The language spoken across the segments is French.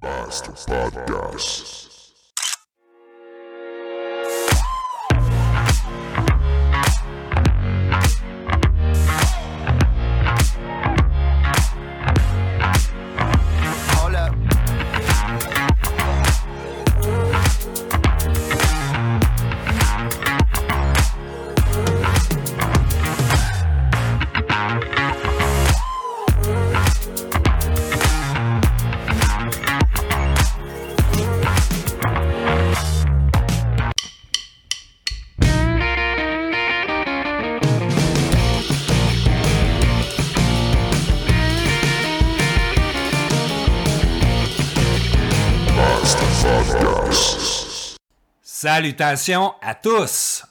Master Podcast. Salutations à tous!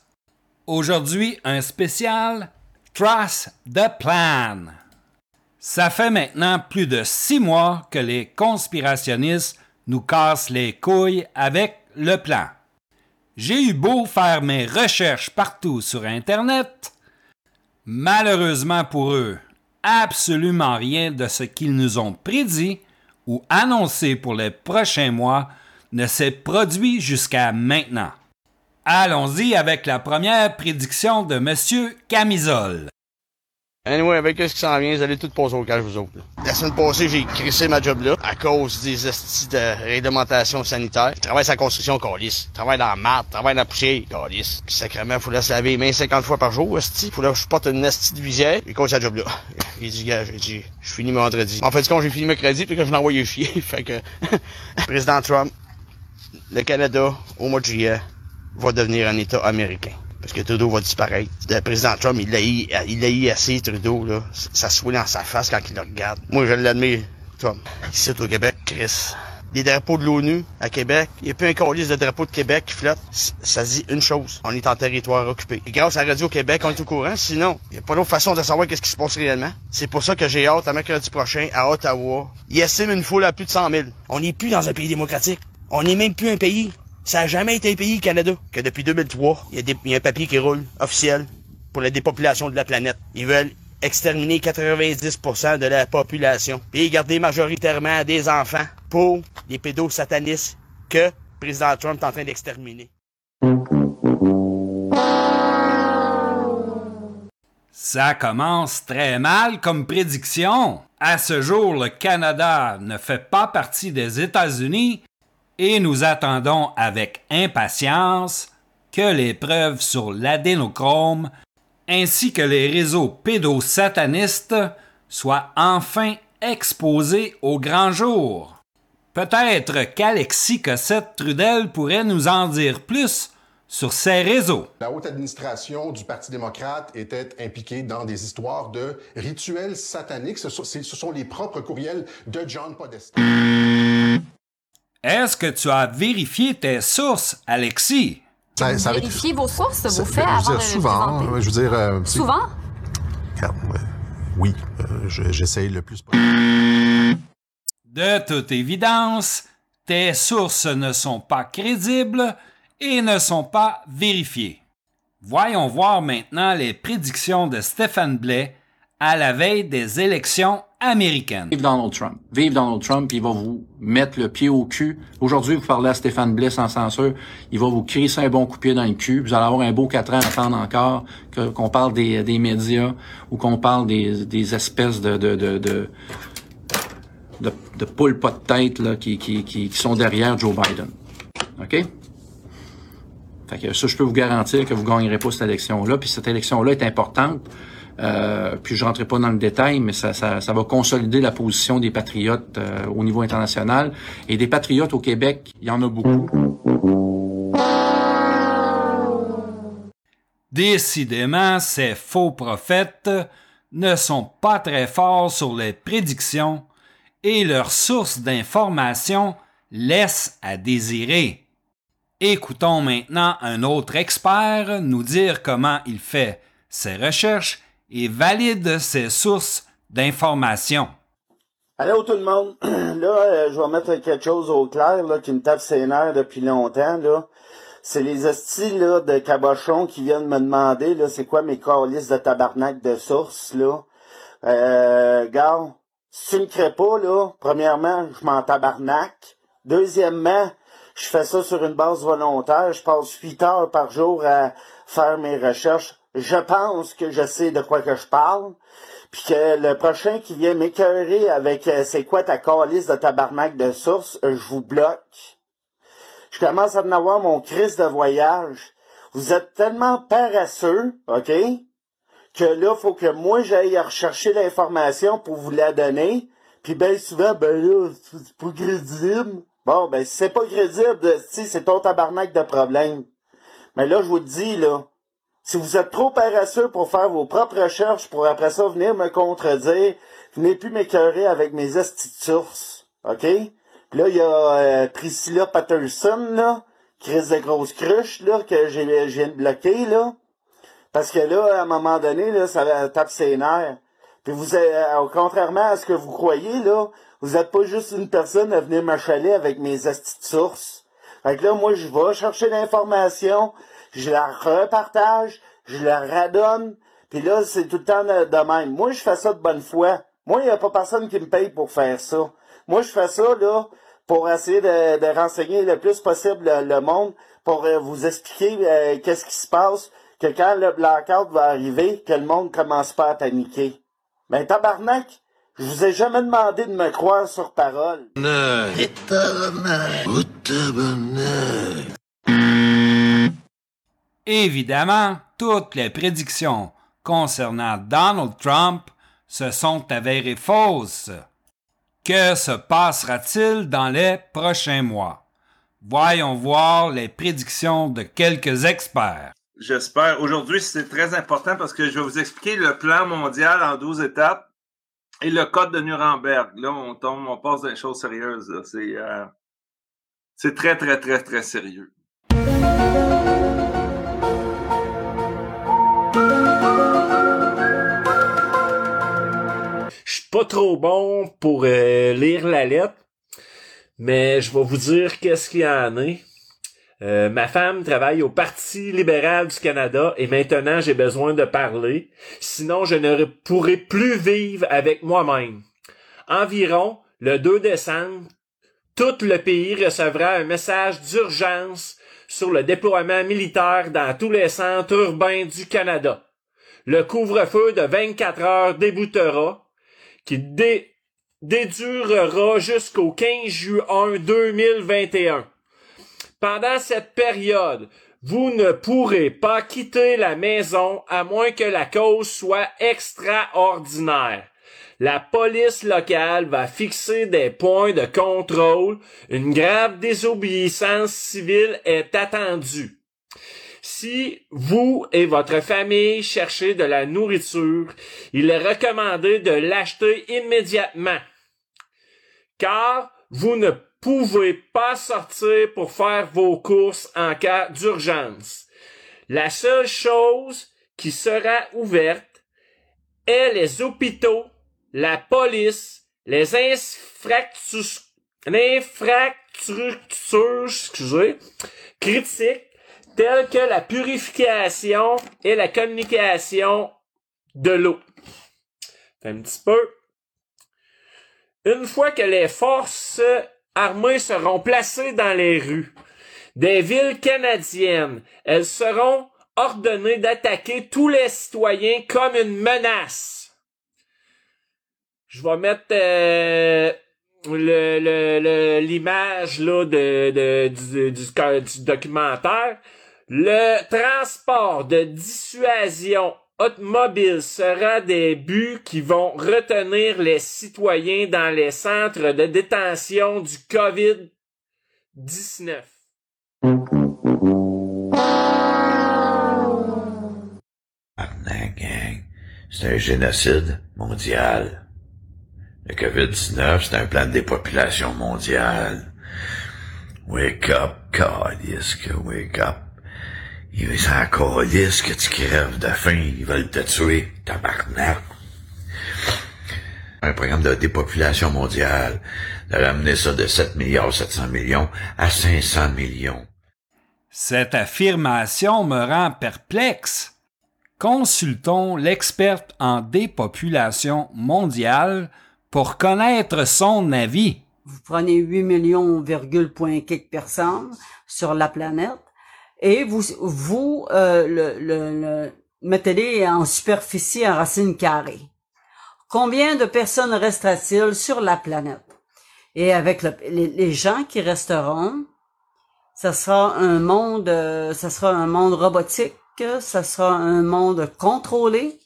Aujourd'hui, un spécial Trust the Plan. Ça fait maintenant plus de six mois que les conspirationnistes nous cassent les couilles avec le plan. J'ai eu beau faire mes recherches partout sur Internet, malheureusement pour eux, absolument rien de ce qu'ils nous ont prédit ou annoncé pour les prochains mois ne s'est produit jusqu'à maintenant. Allons-y avec la première prédiction de M. Camisole. Anyway, avec ce qui s'en vient, vous allez tout passer au cash, vous autres. là. La semaine passée, j'ai crissé ma job là, à cause des estis de réglementation sanitaire. Je travaille sur la construction, calice. Je travaille dans la marde, je travaille dans la poussière, calice. Puis sacrément, faut la se laver les mains 50 fois par jour, esti. Faut là que je porte une esti de visière. Et cause sa job là. Il dit, gars, j'ai dit, je finis mon vendredi. En fait, du compte, j'ai fini mercredi, puis que je l'ai envoyé chier. fait que, président Trump, le Canada, au mois de juillet, va devenir un État américain. Parce que Trudeau va disparaître. Le président Trump, il l'a eu, il assez, Trudeau, là. Ça se dans sa face quand il le regarde. Moi, je l'admire, Trump. Ici, au Québec, Chris. Les drapeaux de l'ONU à Québec, il n'y a plus un colis de drapeaux de Québec qui flotte. Ça dit une chose, on est en territoire occupé. Et grâce à Radio Québec, on est au courant, sinon, il n'y a pas d'autre façon de savoir qu'est-ce qui se passe réellement. C'est pour ça que j'ai hâte, à mercredi prochain, à Ottawa. Il estime une foule à plus de 100 000. On n'est plus dans un pays démocratique. On n'est même plus un pays. Ça a jamais été un pays, le Canada. Que depuis 2003, il y, a des- il y a un papier qui roule, officiel, pour la dépopulation de la planète. Ils veulent exterminer 90% de la population. Puis garder majoritairement des enfants pour les pédosatanistes que le président Trump est en train d'exterminer. Ça commence très mal comme prédiction. À ce jour, le Canada ne fait pas partie des États-Unis et nous attendons avec impatience que les preuves sur l'adénochrome ainsi que les réseaux pédosatanistes soient enfin exposés au grand jour. Peut-être qu'Alexis Cossette-Trudel pourrait nous en dire plus sur ces réseaux. La haute administration du Parti démocrate était impliquée dans des histoires de rituels sataniques. Ce sont, ce sont les propres courriels de John Podesta. Est-ce que tu as vérifié tes sources, Alexis? Ça, ça- Vérifiez vos sources, ça- vos faits je veux avant dire, de les souvent, présenter. je veux dire, euh, Souvent? Regarde, euh, oui, euh, je- j'essaye le plus possible. De toute évidence, tes sources ne sont pas crédibles et ne sont pas vérifiées. Voyons voir maintenant les prédictions de Stéphane Blais à la veille des élections américaines. Vive Donald Trump. Vive Donald Trump, il va vous mettre le pied au cul. Aujourd'hui, vous parlez à Stéphane Blais sans censure, il va vous crisser un bon coup de pied dans le cul. Vous allez avoir un beau quatre ans à attendre encore qu'on parle des, des médias ou qu'on parle des, des espèces de, de, de, de, de, de poules pas de tête là, qui, qui, qui, qui sont derrière Joe Biden. OK? Fait que ça, je peux vous garantir que vous gagnerez pas cette élection-là. Puis cette élection-là est importante. Euh, puis je rentrerai pas dans le détail, mais ça, ça, ça va consolider la position des patriotes euh, au niveau international. Et des patriotes au Québec, il y en a beaucoup. Décidément, ces faux prophètes ne sont pas très forts sur les prédictions et leurs sources d'informations laissent à désirer. Écoutons maintenant un autre expert nous dire comment il fait ses recherches et valide ses sources d'informations. Allô tout le monde. Là, euh, je vais mettre quelque chose au clair là, qui me tape ses nerfs depuis longtemps. Là. C'est les hosties là, de cabochon qui viennent me demander là, c'est quoi mes calices de tabarnak de sources. Là. Euh, gars, si tu me crées pas, là, premièrement, je m'en tabarnak. Deuxièmement, je fais ça sur une base volontaire. Je passe huit heures par jour à faire mes recherches. Je pense que je sais de quoi que je parle. Puis que le prochain qui vient m'écœurer avec euh, c'est quoi ta calice de tabarnak de source, euh, je vous bloque. Je commence à en avoir mon crise de voyage. Vous êtes tellement paresseux, OK? Que là, faut que moi j'aille rechercher l'information pour vous la donner. Puis ben souvent, ben là, c'est pas crédible. Bon, ben si c'est pas crédible, c'est ton tabarnak de problème. Mais là, je vous le dis, là, si vous êtes trop paresseux pour faire vos propres recherches, pour après ça venir me contredire, venez plus m'écœurer avec mes de sources. OK? Puis là, il y a euh, Priscilla Patterson, là, risque de grosses cruches, là, que j'ai, j'ai bloqué, là. Parce que là, à un moment donné, là, ça tape ses nerfs. Puis vous euh, contrairement à ce que vous croyez, là, vous êtes pas juste une personne à venir m'achaler avec mes de sources. Fait que là, moi, je vais chercher l'information, je la repartage, je la redonne, puis là, c'est tout le temps de, même. Moi, je fais ça de bonne foi. Moi, il n'y a pas personne qui me paye pour faire ça. Moi, je fais ça, là, pour essayer de, renseigner le plus possible le, monde, pour euh, vous expliquer euh, qu'est-ce qui se passe, que quand le blackout va arriver, que le monde commence pas à paniquer. Mais ben, tabarnak, je vous ai jamais demandé de me croire sur parole. Évidemment, toutes les prédictions concernant Donald Trump se sont avérées fausses. Que se passera-t-il dans les prochains mois? Voyons voir les prédictions de quelques experts. J'espère. Aujourd'hui, c'est très important parce que je vais vous expliquer le plan mondial en 12 étapes et le code de Nuremberg. Là, on tombe, on passe dans les choses sérieuses. C'est, euh, c'est très, très, très, très sérieux. Pas trop bon pour euh, lire la lettre, mais je vais vous dire qu'est-ce qu'il y en a. Euh, ma femme travaille au Parti libéral du Canada et maintenant j'ai besoin de parler, sinon je ne pourrai plus vivre avec moi-même. Environ le 2 décembre, tout le pays recevra un message d'urgence sur le déploiement militaire dans tous les centres urbains du Canada. Le couvre-feu de 24 heures débutera qui dédurera jusqu'au 15 juin 2021. Pendant cette période, vous ne pourrez pas quitter la maison à moins que la cause soit extraordinaire. La police locale va fixer des points de contrôle. Une grave désobéissance civile est attendue. Si vous et votre famille cherchez de la nourriture, il est recommandé de l'acheter immédiatement. Car vous ne pouvez pas sortir pour faire vos courses en cas d'urgence. La seule chose qui sera ouverte est les hôpitaux, la police, les infrastructures, critiques telles que la purification et la communication de l'eau. Un petit peu. Une fois que les forces armées seront placées dans les rues des villes canadiennes, elles seront ordonnées d'attaquer tous les citoyens comme une menace. Je vais mettre euh, l'image là de, du, du documentaire. Le transport de dissuasion automobile sera des buts qui vont retenir les citoyens dans les centres de détention du COVID-19. gang, c'est un génocide mondial. Le COVID-19, c'est un plan de dépopulation mondiale. Wake up, God, wake up? Il sont encore lisse que tu crèves de faim, ils veulent te tuer, tabarnak. Un programme de dépopulation mondiale, de ramener ça de 7 milliards 700 millions à 500 millions. Cette affirmation me rend perplexe. Consultons l'experte en dépopulation mondiale pour connaître son avis. vous prenez 8 millions, virgule point quelques personnes sur la planète et vous vous euh, le, le, le mettez-les en superficie en racine carrée. Combien de personnes restera-t-il sur la planète? Et avec le- les, les gens qui resteront, ça sera un monde, euh, ça sera un monde robotique, ça sera un monde contrôlé.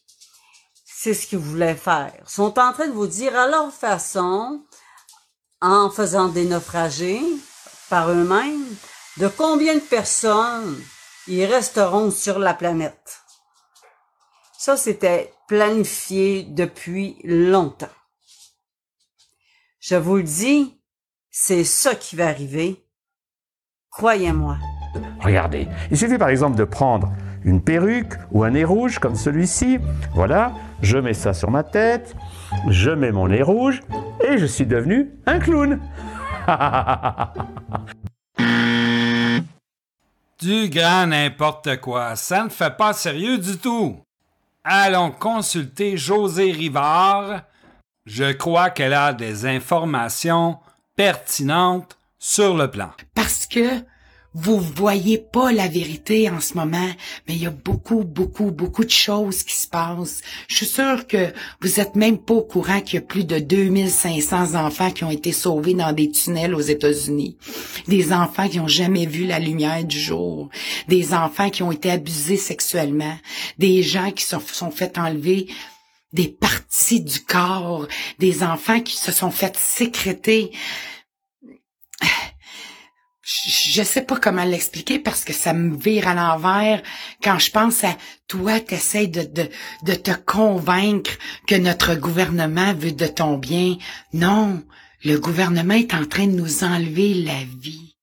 C'est ce qu'ils voulaient faire. Ils sont en train de vous dire à leur façon, en faisant des naufragés par eux-mêmes, de combien de personnes ils resteront sur la planète? Ça, c'était planifié depuis longtemps. Je vous le dis, c'est ça qui va arriver. Croyez-moi. Regardez, il suffit par exemple de prendre une perruque ou un nez rouge comme celui-ci. Voilà, je mets ça sur ma tête, je mets mon nez rouge et je suis devenu un clown. Du grand n'importe quoi, ça ne fait pas sérieux du tout. Allons consulter José Rivard. Je crois qu'elle a des informations pertinentes sur le plan. Parce que vous voyez pas la vérité en ce moment, mais il y a beaucoup, beaucoup, beaucoup de choses qui se passent. Je suis sûre que vous êtes même pas au courant qu'il y a plus de 2500 enfants qui ont été sauvés dans des tunnels aux États-Unis. Des enfants qui ont jamais vu la lumière du jour. Des enfants qui ont été abusés sexuellement. Des gens qui se sont fait enlever des parties du corps. Des enfants qui se sont fait sécréter je sais pas comment l'expliquer parce que ça me vire à l'envers quand je pense à toi, t'essayes de, de, de te convaincre que notre gouvernement veut de ton bien. Non, le gouvernement est en train de nous enlever la vie.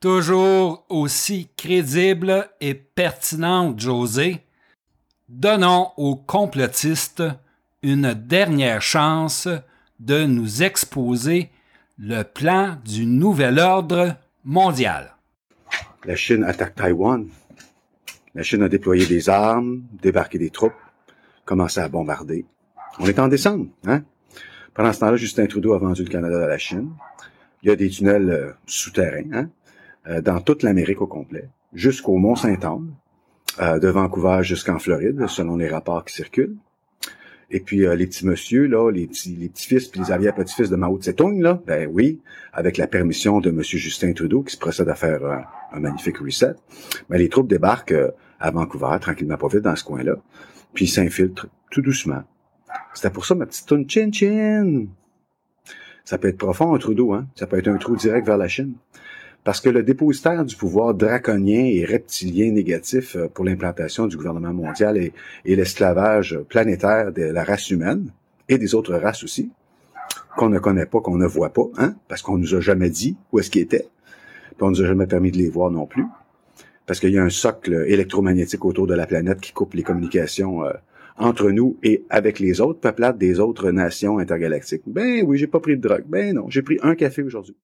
Toujours aussi crédible et pertinente, José. Donnons aux complotistes une dernière chance de nous exposer le plan du nouvel ordre mondial. La Chine attaque Taïwan. La Chine a déployé des armes, débarqué des troupes, commencé à bombarder. On est en décembre, hein? Pendant ce temps-là, Justin Trudeau a vendu le Canada à la Chine. Il y a des tunnels euh, souterrains, hein? euh, dans toute l'Amérique au complet, jusqu'au Mont-Saint-Anne, euh, de Vancouver jusqu'en Floride, selon les rapports qui circulent. Et puis euh, les petits monsieur là, les petits les petits-fils puis les arrière-petits-fils de Mao Tse-tung là, ben oui, avec la permission de monsieur Justin Trudeau qui se procède à faire un, un magnifique reset, ben les troupes débarquent euh, à Vancouver tranquillement pas vite dans ce coin-là, puis s'infiltrent tout doucement. C'était pour ça ma petite toune chin chin. Ça peut être profond un trou d'eau, hein. Ça peut être un trou direct vers la Chine. Parce que le dépositaire du pouvoir draconien et reptilien négatif euh, pour l'implantation du gouvernement mondial et, l'esclavage planétaire de la race humaine et des autres races aussi, qu'on ne connaît pas, qu'on ne voit pas, hein, parce qu'on nous a jamais dit où est-ce qu'ils étaient, puis on nous a jamais permis de les voir non plus, parce qu'il y a un socle électromagnétique autour de la planète qui coupe les communications euh, entre nous et avec les autres peuplades des autres nations intergalactiques. Ben oui, j'ai pas pris de drogue. Ben non, j'ai pris un café aujourd'hui.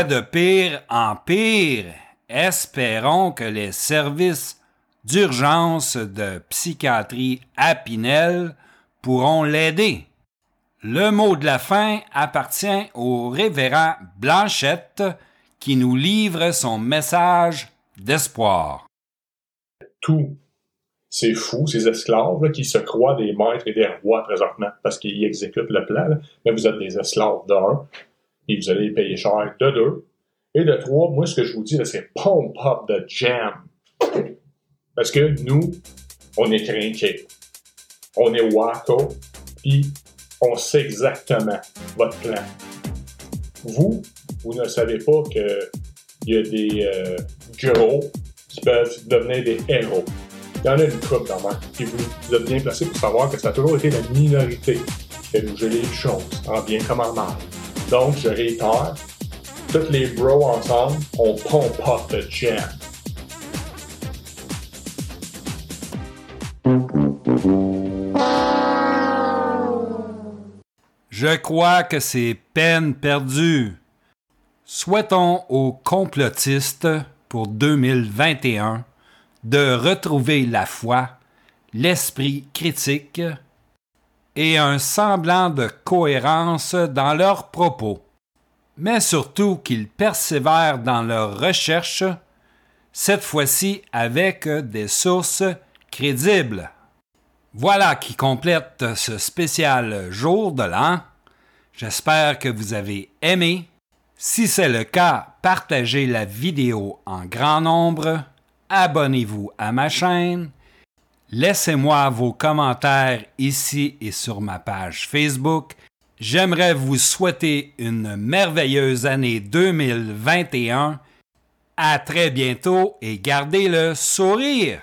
C'est de pire en pire? Espérons que les services d'urgence de psychiatrie à Pinel pourront l'aider. Le mot de la fin appartient au révérend Blanchette qui nous livre son message d'espoir. Tout ces fous, ces esclaves qui se croient des maîtres et des rois présentement parce qu'ils exécutent le plan, mais vous êtes des esclaves d'un, vous allez payer cher de deux. Et de trois, moi, ce que je vous dis, c'est pump up the jam. Parce que nous, on est crinqués. On est wacko, puis on sait exactement votre plan. Vous, vous ne savez pas que il y a des euh, qui peuvent devenir des héros. Il y en a une couple dans moi. Puis vous, vous êtes bien placé pour savoir que ça a toujours été la minorité qui fait bouger les choses, en bien comme en mal. Donc, je réitère, tous les bros ensemble, on pompe up the. Je crois que c'est peine perdue. Souhaitons aux complotistes pour 2021 de retrouver la foi, l'esprit critique et un semblant de cohérence dans leurs propos, mais surtout qu'ils persévèrent dans leurs recherches, cette fois-ci avec des sources crédibles. Voilà qui complète ce spécial jour de l'an. J'espère que vous avez aimé. Si c'est le cas, partagez la vidéo en grand nombre, abonnez-vous à ma chaîne, laissez-moi vos commentaires ici et sur ma page Facebook. J'aimerais vous souhaiter une merveilleuse année 2021. À très bientôt et gardez le sourire.